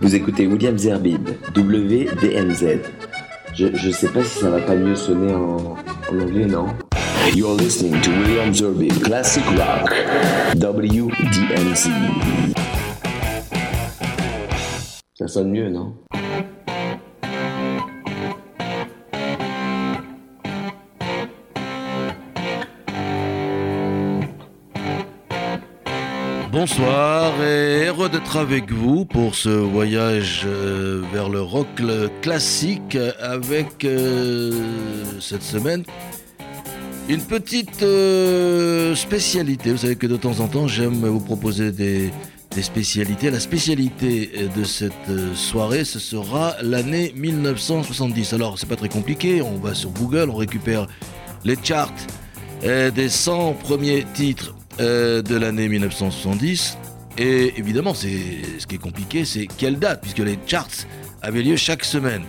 Vous écoutez William Zerbib, WDMZ. Je, je sais pas si ça va pas mieux sonner en, en anglais, non? You're listening to William Zerbib, Classic Rock, WDMZ. Ça sonne mieux, non? Bonsoir et heureux d'être avec vous pour ce voyage euh, vers le rock classique avec euh, cette semaine une petite euh, spécialité. Vous savez que de temps en temps j'aime vous proposer des, des spécialités. La spécialité de cette soirée, ce sera l'année 1970. Alors c'est pas très compliqué, on va sur Google, on récupère les charts des 100 premiers titres euh, de l'année 1970. Et évidemment, c'est ce qui est compliqué, c'est quelle date, puisque les charts avaient lieu chaque semaine.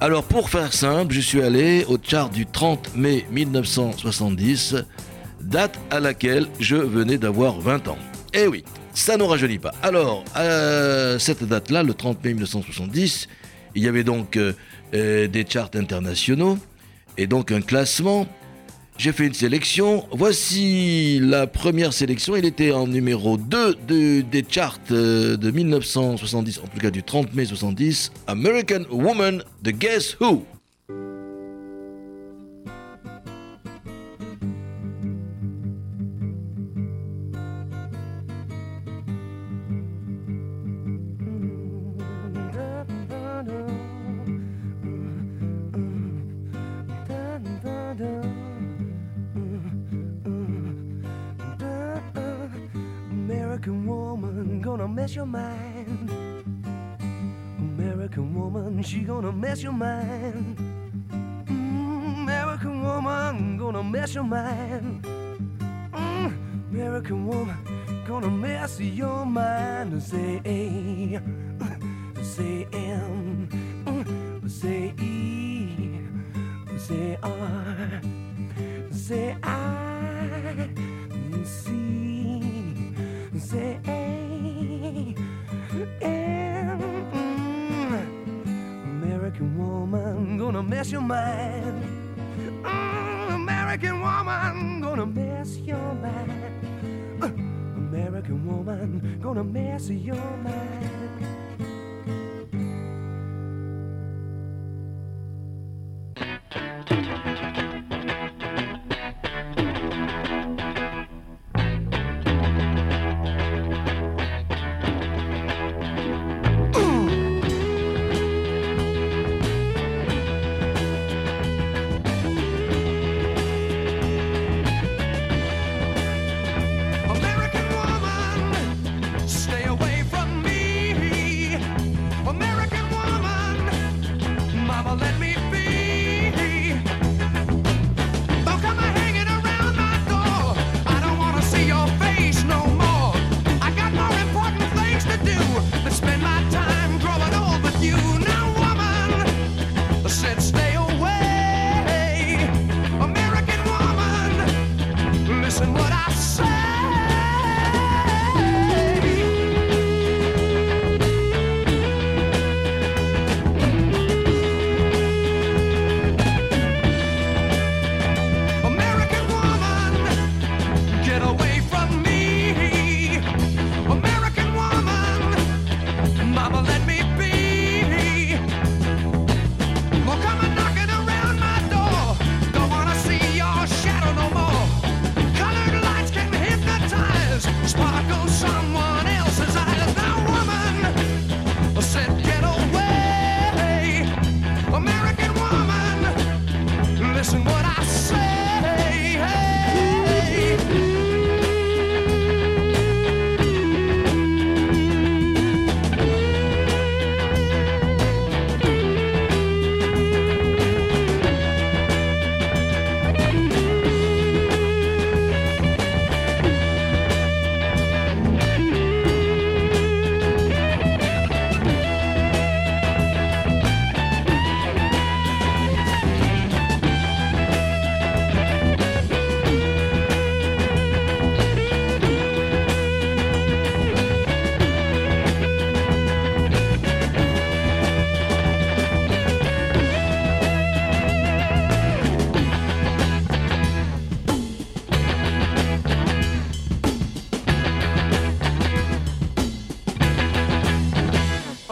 Alors pour faire simple, je suis allé au chart du 30 mai 1970, date à laquelle je venais d'avoir 20 ans. Eh oui, ça ne rajeunit pas. Alors, à cette date-là, le 30 mai 1970, il y avait donc euh, euh, des charts internationaux et donc un classement j'ai fait une sélection. Voici la première sélection. Il était en numéro 2 des charts euh, de 1970, en tout cas du 30 mai 70. American Woman de Guess Who? Mess your mind. American woman, she gonna mess your mind. Mm, American woman, gonna mess your mind. Mm, American woman, gonna mess your mind. Say A,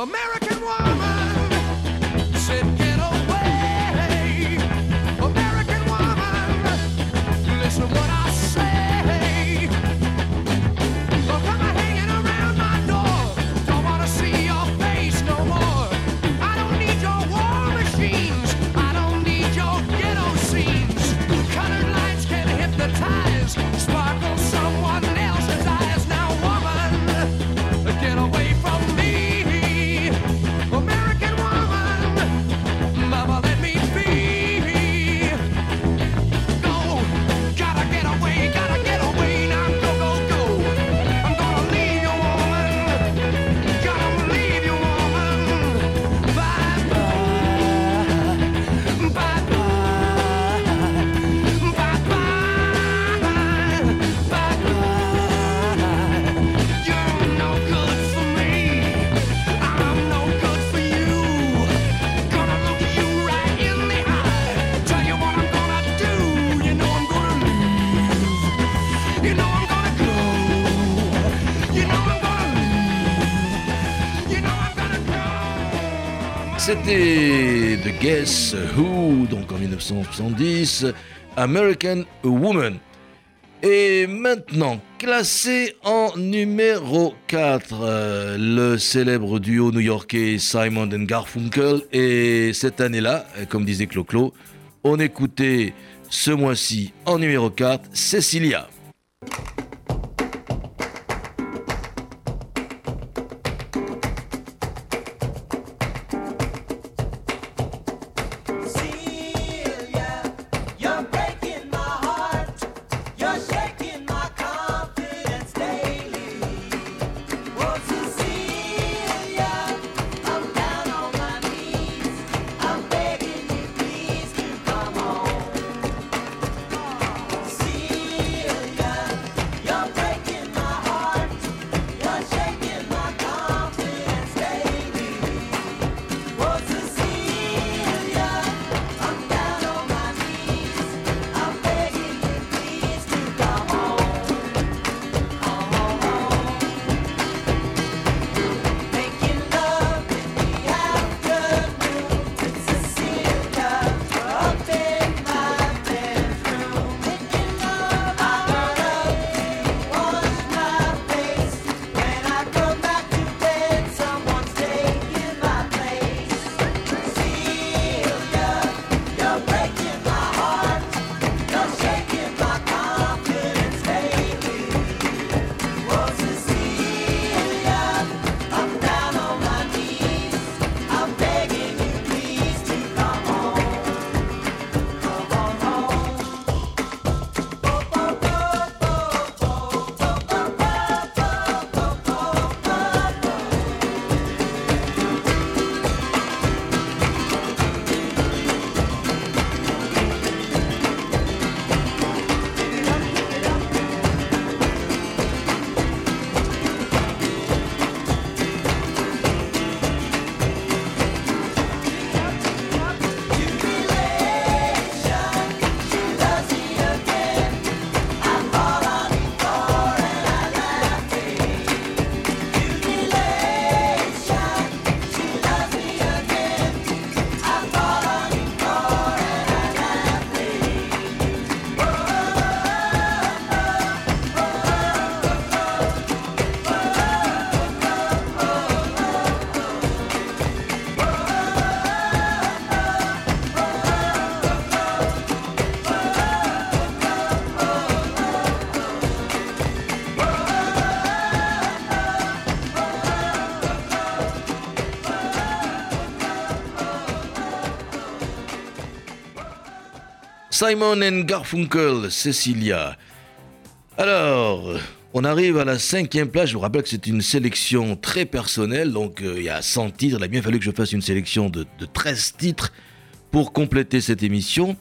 America! C'était The Guess Who, donc en 1970, American Woman. Et maintenant, classé en numéro 4, euh, le célèbre duo new-yorkais Simon and Garfunkel. Et cette année-là, comme disait Clo-Clo, on écoutait ce mois-ci en numéro 4 Cecilia. Simon and Garfunkel, Cecilia. Alors, on arrive à la cinquième place. Je vous rappelle que c'est une sélection très personnelle, donc euh, il y a 100 titres. Il a bien fallu que je fasse une sélection de, 13 titres pour compléter cette émission.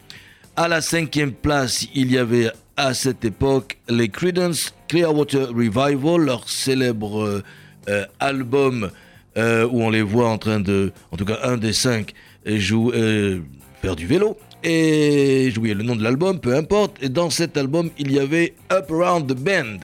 À la cinquième place, il y avait à cette époque les Credence Clearwater Revival, leur célèbre euh, euh, album où on les voit en train de, en tout cas un des cinq, jouer, faire du vélo et j'ai le nom de l'album, peu importe. Et dans cet album, il y avait Up Around the Bend.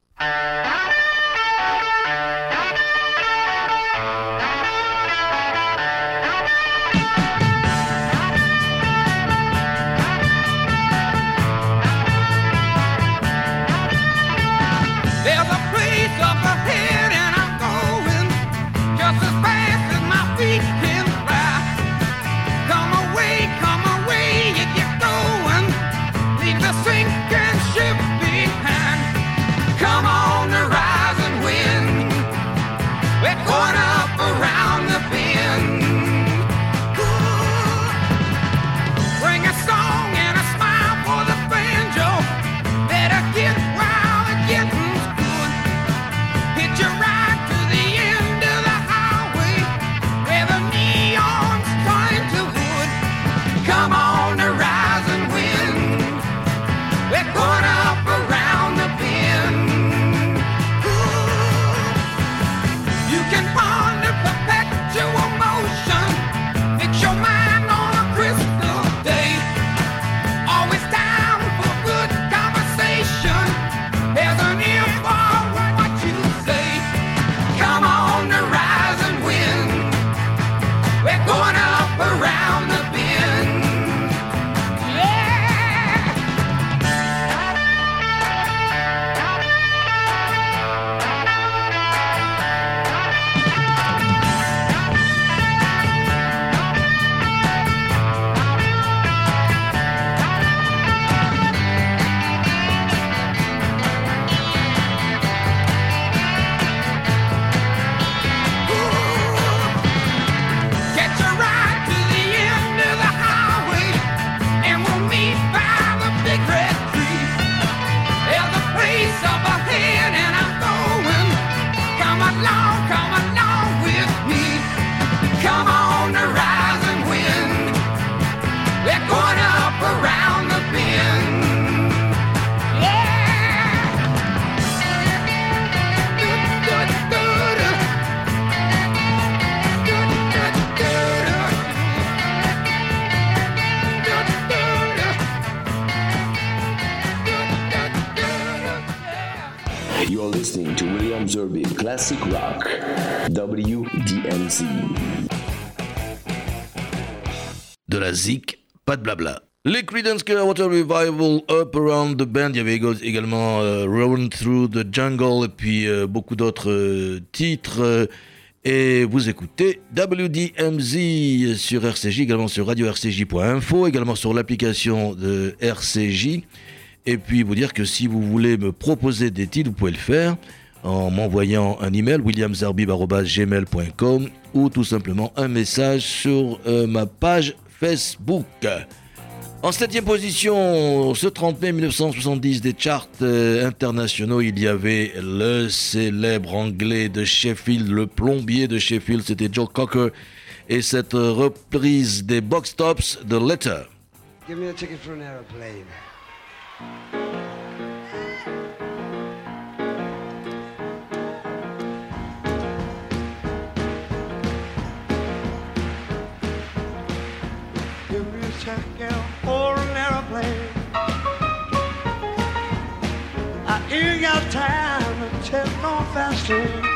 WDMZ. De la zik, pas de blabla. Les Creedence Clearwater Revival, Up Around the Band, il y avait également euh, Through the Jungle et puis euh, beaucoup d'autres euh, titres. Et vous écoutez WDMZ sur RCJ, également sur radio-rcj.info, également sur l'application de RCJ. Et puis vous dire que si vous voulez me proposer des titres, vous pouvez le faire en m'envoyant un email williamzarbib.gmail.com ou tout simplement un message sur euh, ma page Facebook. En septième position, ce 30 mai 1970 des charts euh, internationaux, il y avait le célèbre anglais de Sheffield, le plombier de Sheffield, c'était Joe Cocker, et cette reprise des box tops de Letter. Give me a ticket for an aeroplane. Ain't got time to take no faster.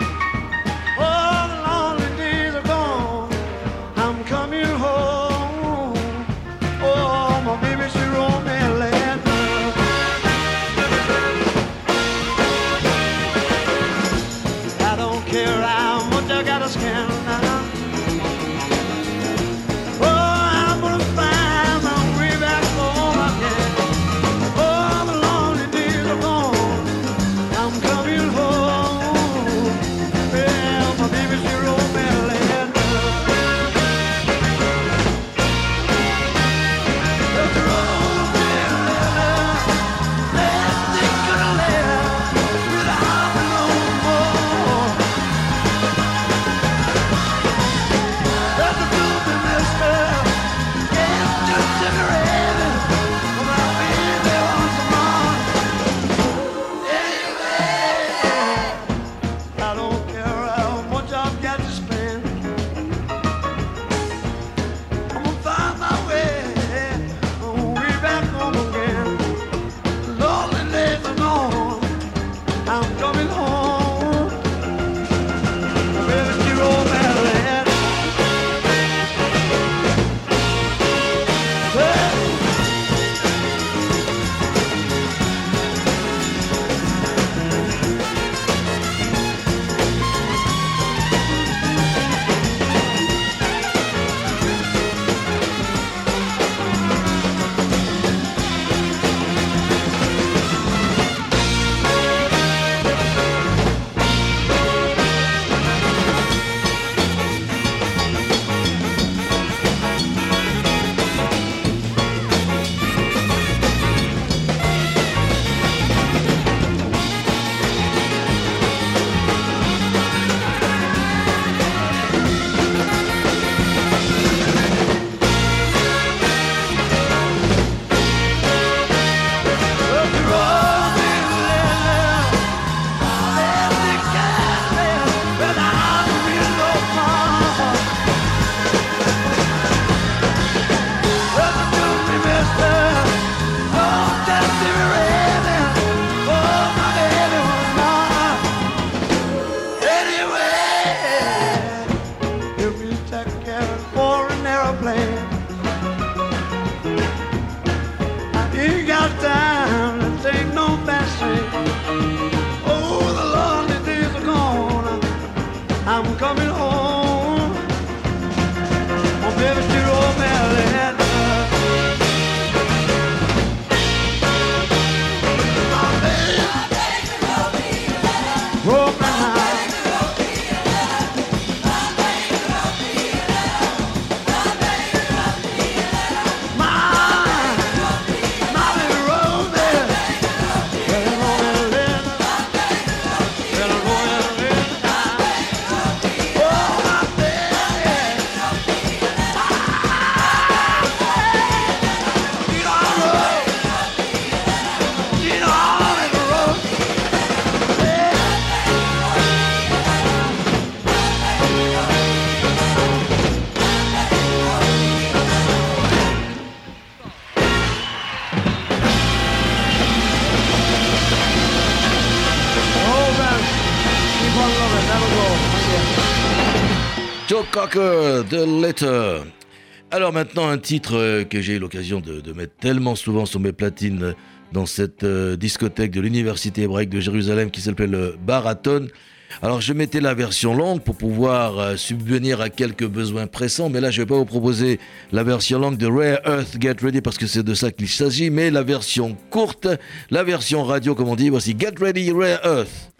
Cocker, The Letter. Alors maintenant, un titre euh, que j'ai eu l'occasion de, mettre tellement souvent sur mes platines dans cette euh, discothèque de l'Université hébraïque de Jérusalem qui s'appelle le Baraton. Alors je mettais la version longue pour pouvoir euh, subvenir à quelques besoins pressants, mais là je vais pas vous proposer la version longue de Rare Earth Get Ready parce que c'est de ça qu'il s'agit, mais la version courte, la version radio comme on dit, voici Get Ready Rare Earth.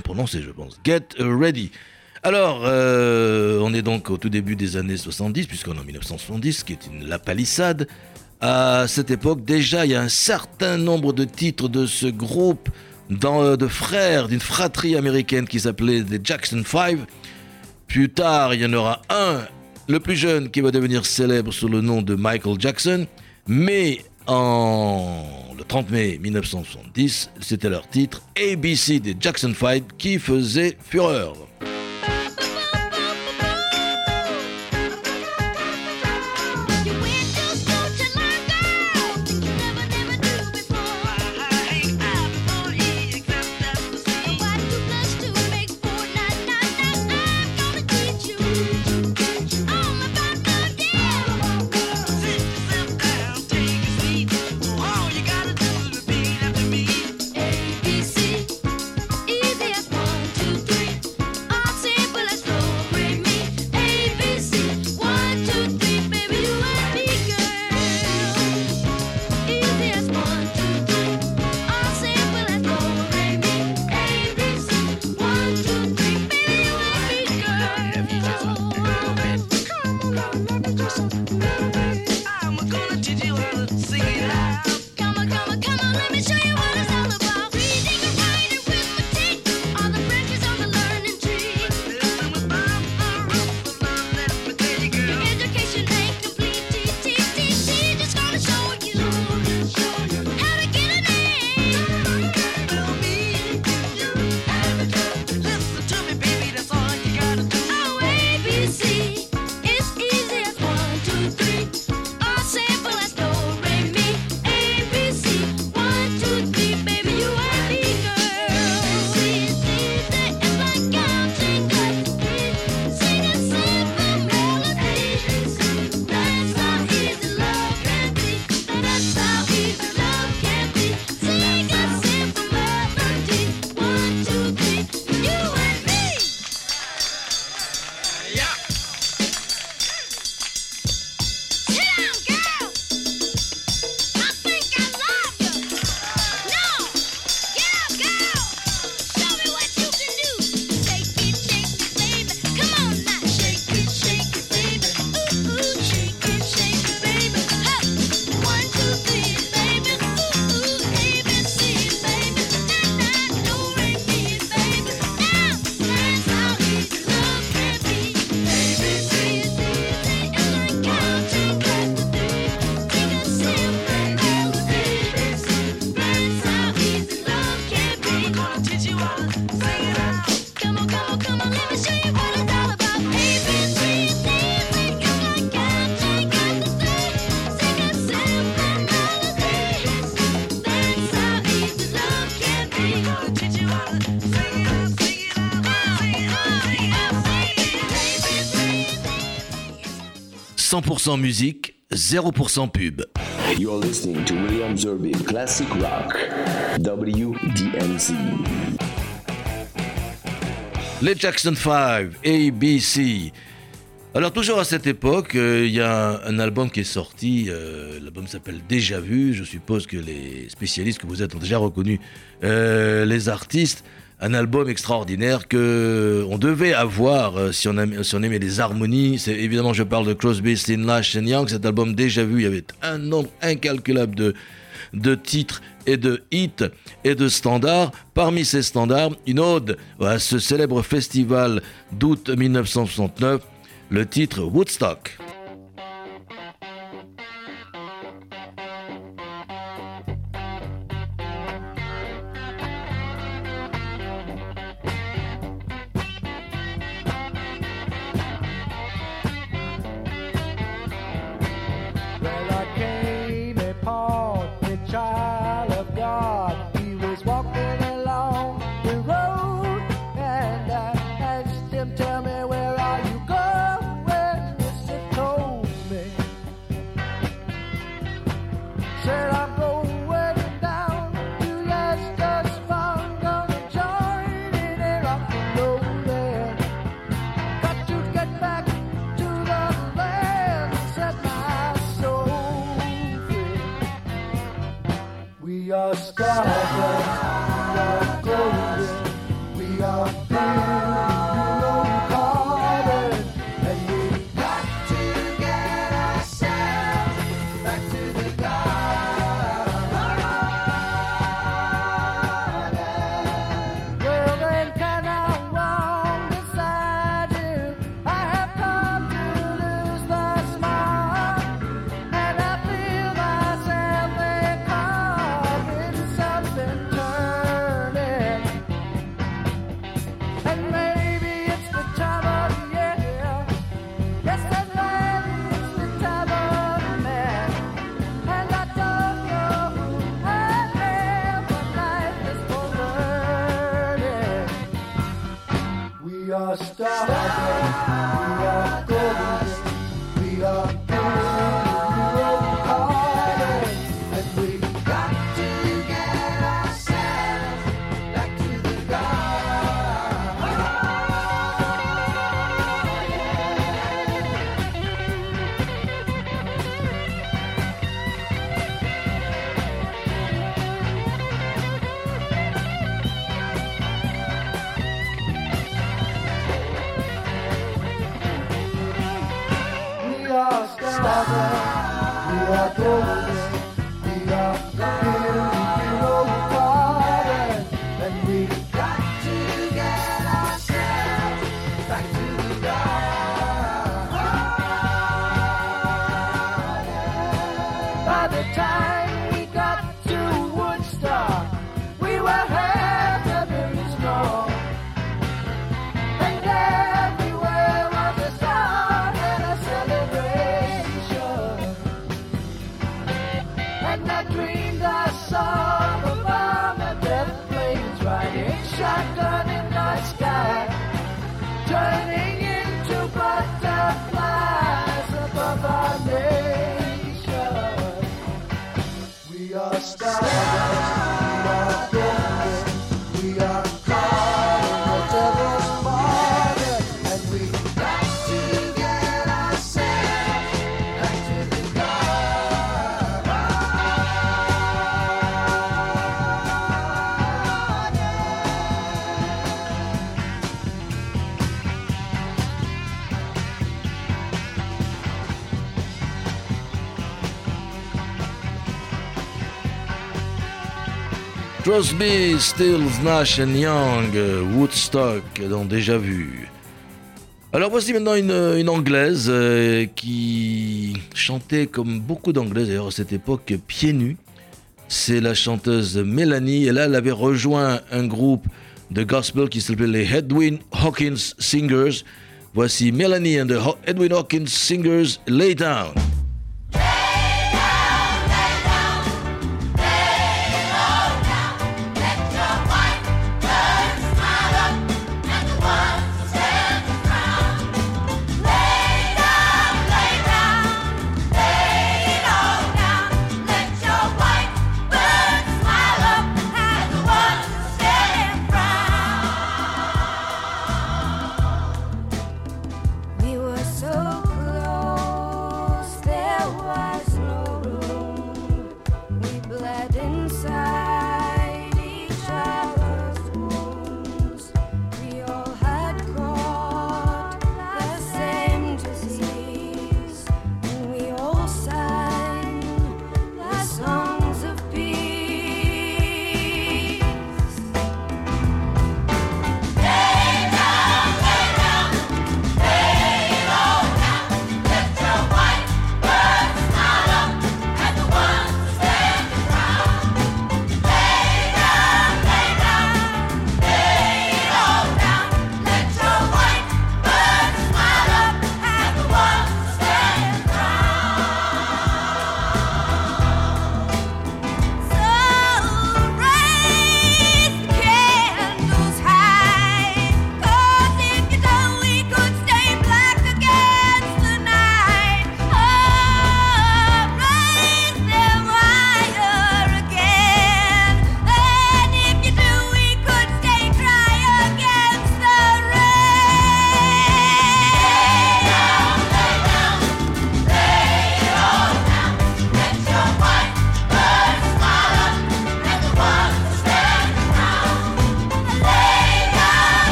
Prononcé, je pense. Get Ready. Alors, euh, on est donc au tout début des années 70, puisqu'on est en 1970, qui est une, la palissade. À cette époque, déjà, il y a un certain nombre de titres de ce groupe dans, de frères, d'une fratrie américaine qui s'appelait The Jackson 5. Plus tard, il y en aura un, le plus jeune, qui va devenir célèbre sous le nom de Michael Jackson. Mais en le 30 mai 1970, c'était leur titre ABC des Jackson 5 qui faisait fureur. 100% musique, 0% pub. You're listening to William Classic Rock, WDMZ. Les Jackson 5, ABC. Alors toujours à cette époque, euh, il y a un, album qui est sorti, euh, l'album s'appelle Déjà Vu, je suppose que les spécialistes que vous êtes ont déjà reconnu euh, les artistes un album extraordinaire que on devait avoir euh, si, on aimait, les harmonies. C'est évidemment, je parle de Crosby, Stills, Nash Young. Cet album déjà vu, il y avait un nombre incalculable de de titres et de hits et de standards. Parmi ces standards, une ode à ce célèbre festival d'août 1969, le titre Woodstock. Crosby, Stills, Nash Young, Woodstock, dans Déjà Vu. Alors voici maintenant une, anglaise euh, qui chantait comme beaucoup d'anglaises d'ailleurs à cette époque pieds nus. C'est la chanteuse Mélanie et là elle avait rejoint un groupe de gospel qui s'appelait les Edwin Hawkins Singers. Voici Mélanie and the Edwin Hawkins Singers Lay Down.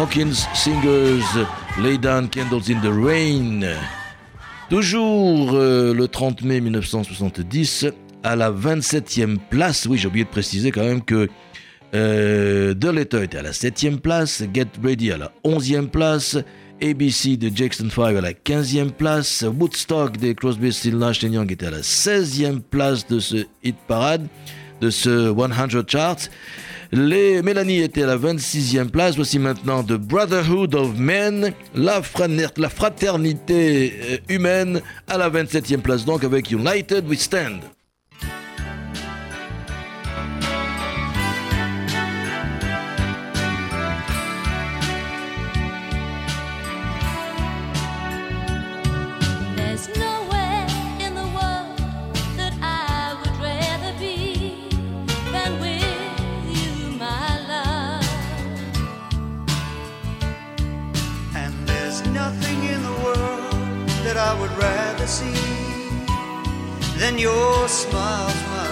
Hawkins Singers Lay Down Candles in the Rain. Toujours euh, le 30 mai 1970, à la 27e place, oui j'ai oublié de préciser quand même que euh, The Letter était à la 7e place, Get Ready à la 11e place, ABC de Jackson 5 à la 15e place, Woodstock des Crosby, Still Nash Young était à la 16e place de ce hit parade, de ce 100 chart. Les Mélanie était à la 26e place. Voici maintenant The Brotherhood of Men, la, fraternité euh, humaine, à la 27e place, donc avec United We Stand. I would rather see than your smiles,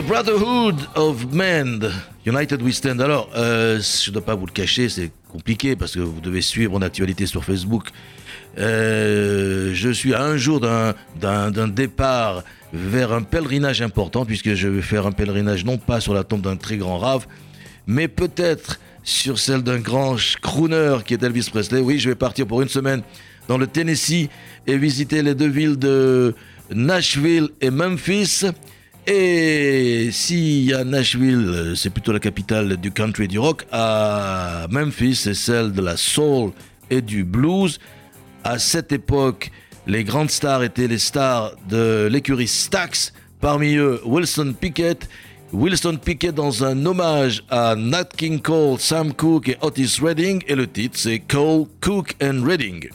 The Brotherhood of Men, United We Stand. Alors, euh, je ne dois pas vous le cacher, c'est compliqué parce que vous devez suivre mon actualité sur Facebook. Euh, je suis à un jour d'un- départ vers un pèlerinage important puisque je vais faire un pèlerinage non pas sur la tombe d'un très grand rave, mais peut-être sur celle d'un grand crooner qui est Elvis Presley. Oui, je vais partir pour une semaine dans le Tennessee et visiter les deux villes de Nashville et Memphis. Et si à Nashville, c'est plutôt la capitale du country et du rock, à Memphis, c'est celle de la soul et du blues. À cette époque, les grandes stars étaient les stars de l'écurie Stax, parmi eux Wilson Pickett. Wilson Pickett dans un hommage à Nat King Cole, Sam Cooke et Otis Redding. Et le titre, c'est Cole, Cook and Redding.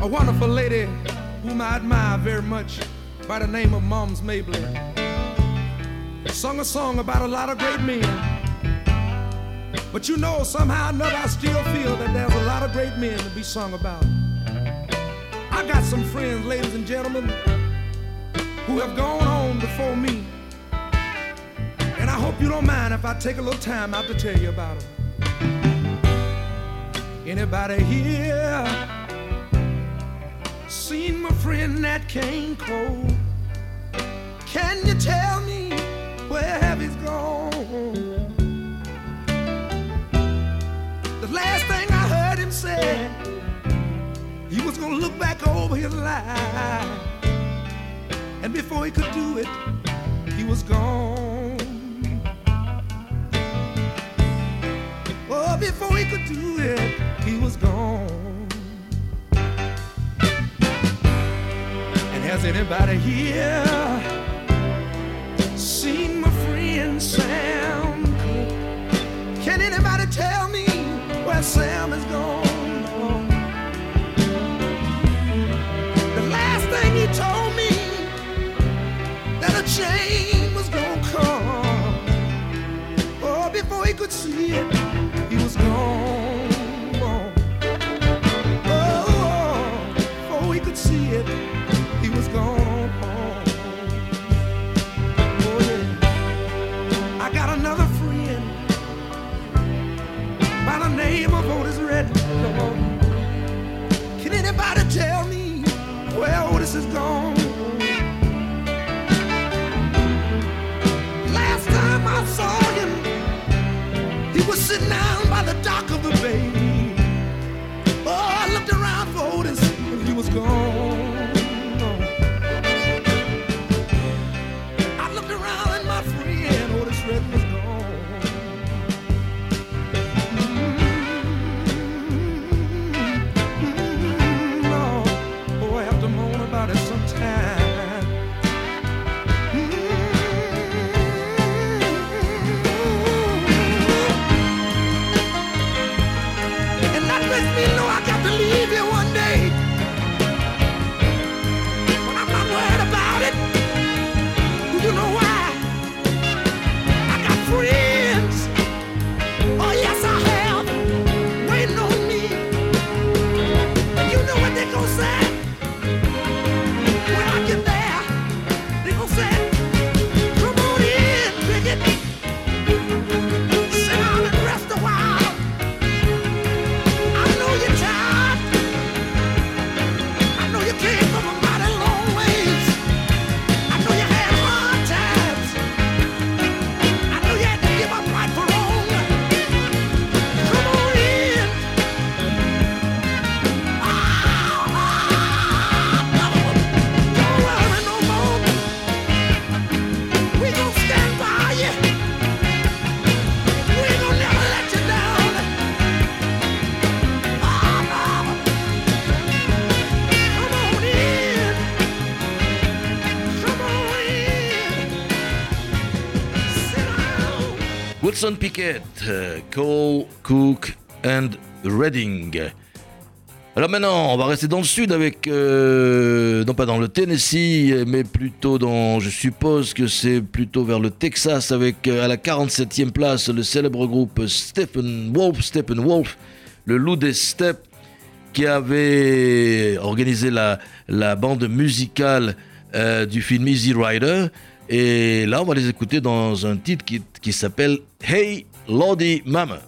a wonderful lady whom I admire very much by the name of Mums Mabley. Sung a song about a lot of great men. But you know, somehow or another, I still feel that there's a lot of great men to be sung about. I got some friends, ladies and gentlemen, who have gone on before me. And I hope you don't mind if I take a little time out to tell you about them. Anybody here? seen my friend Nat King Cole. Can you tell me where have he's gone? The last thing I heard him say, he was gonna look back over his life and before he could do it, he was gone. Oh, before he could do it, he was gone. And has anybody here seen my friend Sam? Can anybody tell me where Sam is gone? The last thing he told me that a change was gonna come. Oh, before he could see it, he was gone. Last time I saw him, he was sitting down by the dock of the bay. Pickett, euh, Cole, Cook and Redding. Alors maintenant, on va rester dans le sud avec, euh, non pas dans le Tennessee, mais plutôt dans, je suppose que c'est plutôt vers le Texas avec euh, à la 47e place le célèbre groupe Stephen Wolf, Stephen Wolf, le loup des steppes, qui avait organisé la, bande musicale du film Easy Rider. Et là, on va les écouter dans un titre qui, s'appelle Hey Lordy Mama.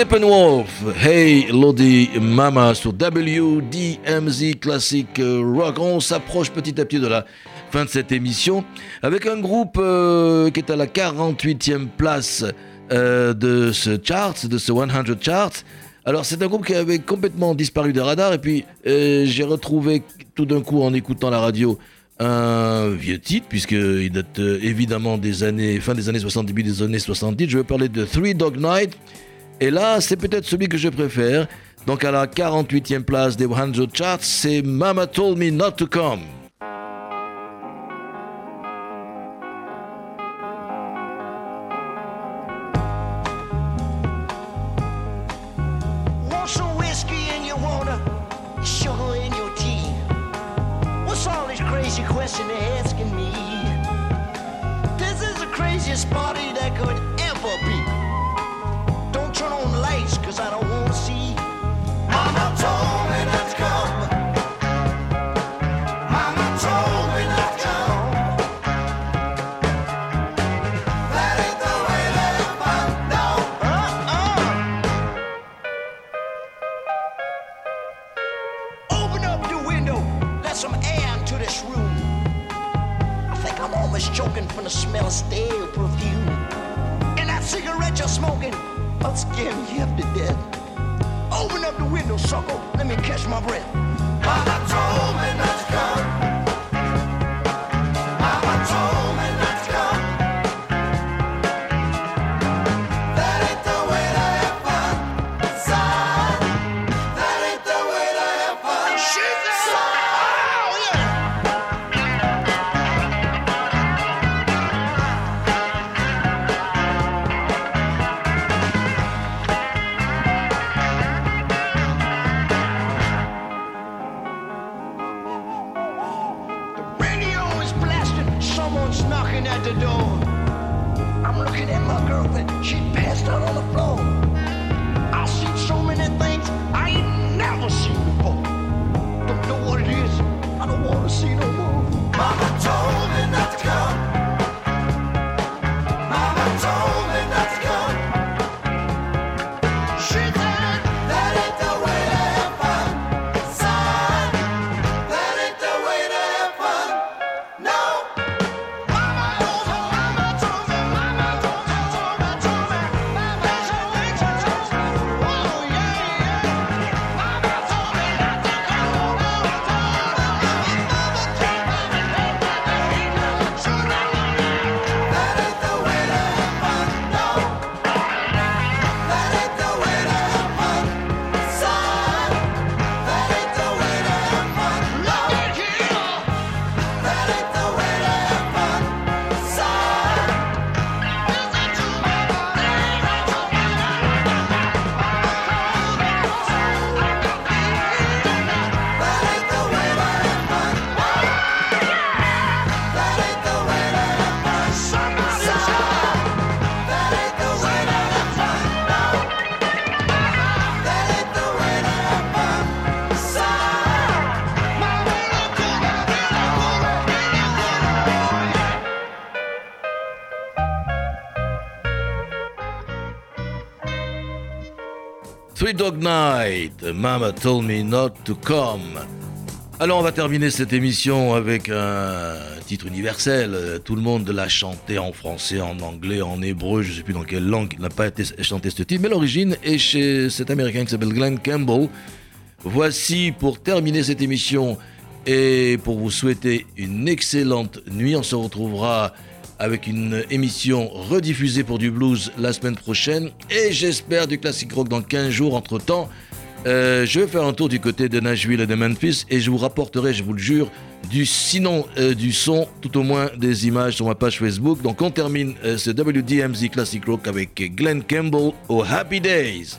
Steppenwolf, Hey Lodi Mama sur WDMZ Classic Rock. On s'approche petit à petit de la fin de cette émission avec un groupe euh, qui est à la 48e place euh, de ce chart, de ce 100 chart. Alors c'est un groupe qui avait complètement disparu des radars et puis euh, j'ai retrouvé tout d'un coup en écoutant la radio un vieux titre puisqu'il date euh, évidemment des années fin des années 70 début des années 70. Je vais parler de Three Dog Night et là c'est peut-être celui que je préfère. Donc à la 48e place des 100 charts, c'est Mama Told Me Not to Come. Dog Night, Mama Told Me Not to Come. Alors on va terminer cette émission avec un titre universel. Tout le monde l'a chanté en français, en anglais, en hébreu, je ne sais plus dans quelle langue n'a pas été chanté ce titre, mais l'origine est chez cet Américain qui s'appelle Glenn Campbell. Voici pour terminer cette émission et pour vous souhaiter une excellente nuit. On se retrouvera avec une émission rediffusée pour du blues la semaine prochaine et j'espère du classique rock dans 15 jours. Entre temps, je vais faire un tour du côté de Nashville et de Memphis et je vous rapporterai, je vous le jure, du sinon euh, du son, tout au moins des images sur ma page Facebook. Donc on termine euh, ce WDMZ Classic Rock avec Glenn Campbell au Happy Days.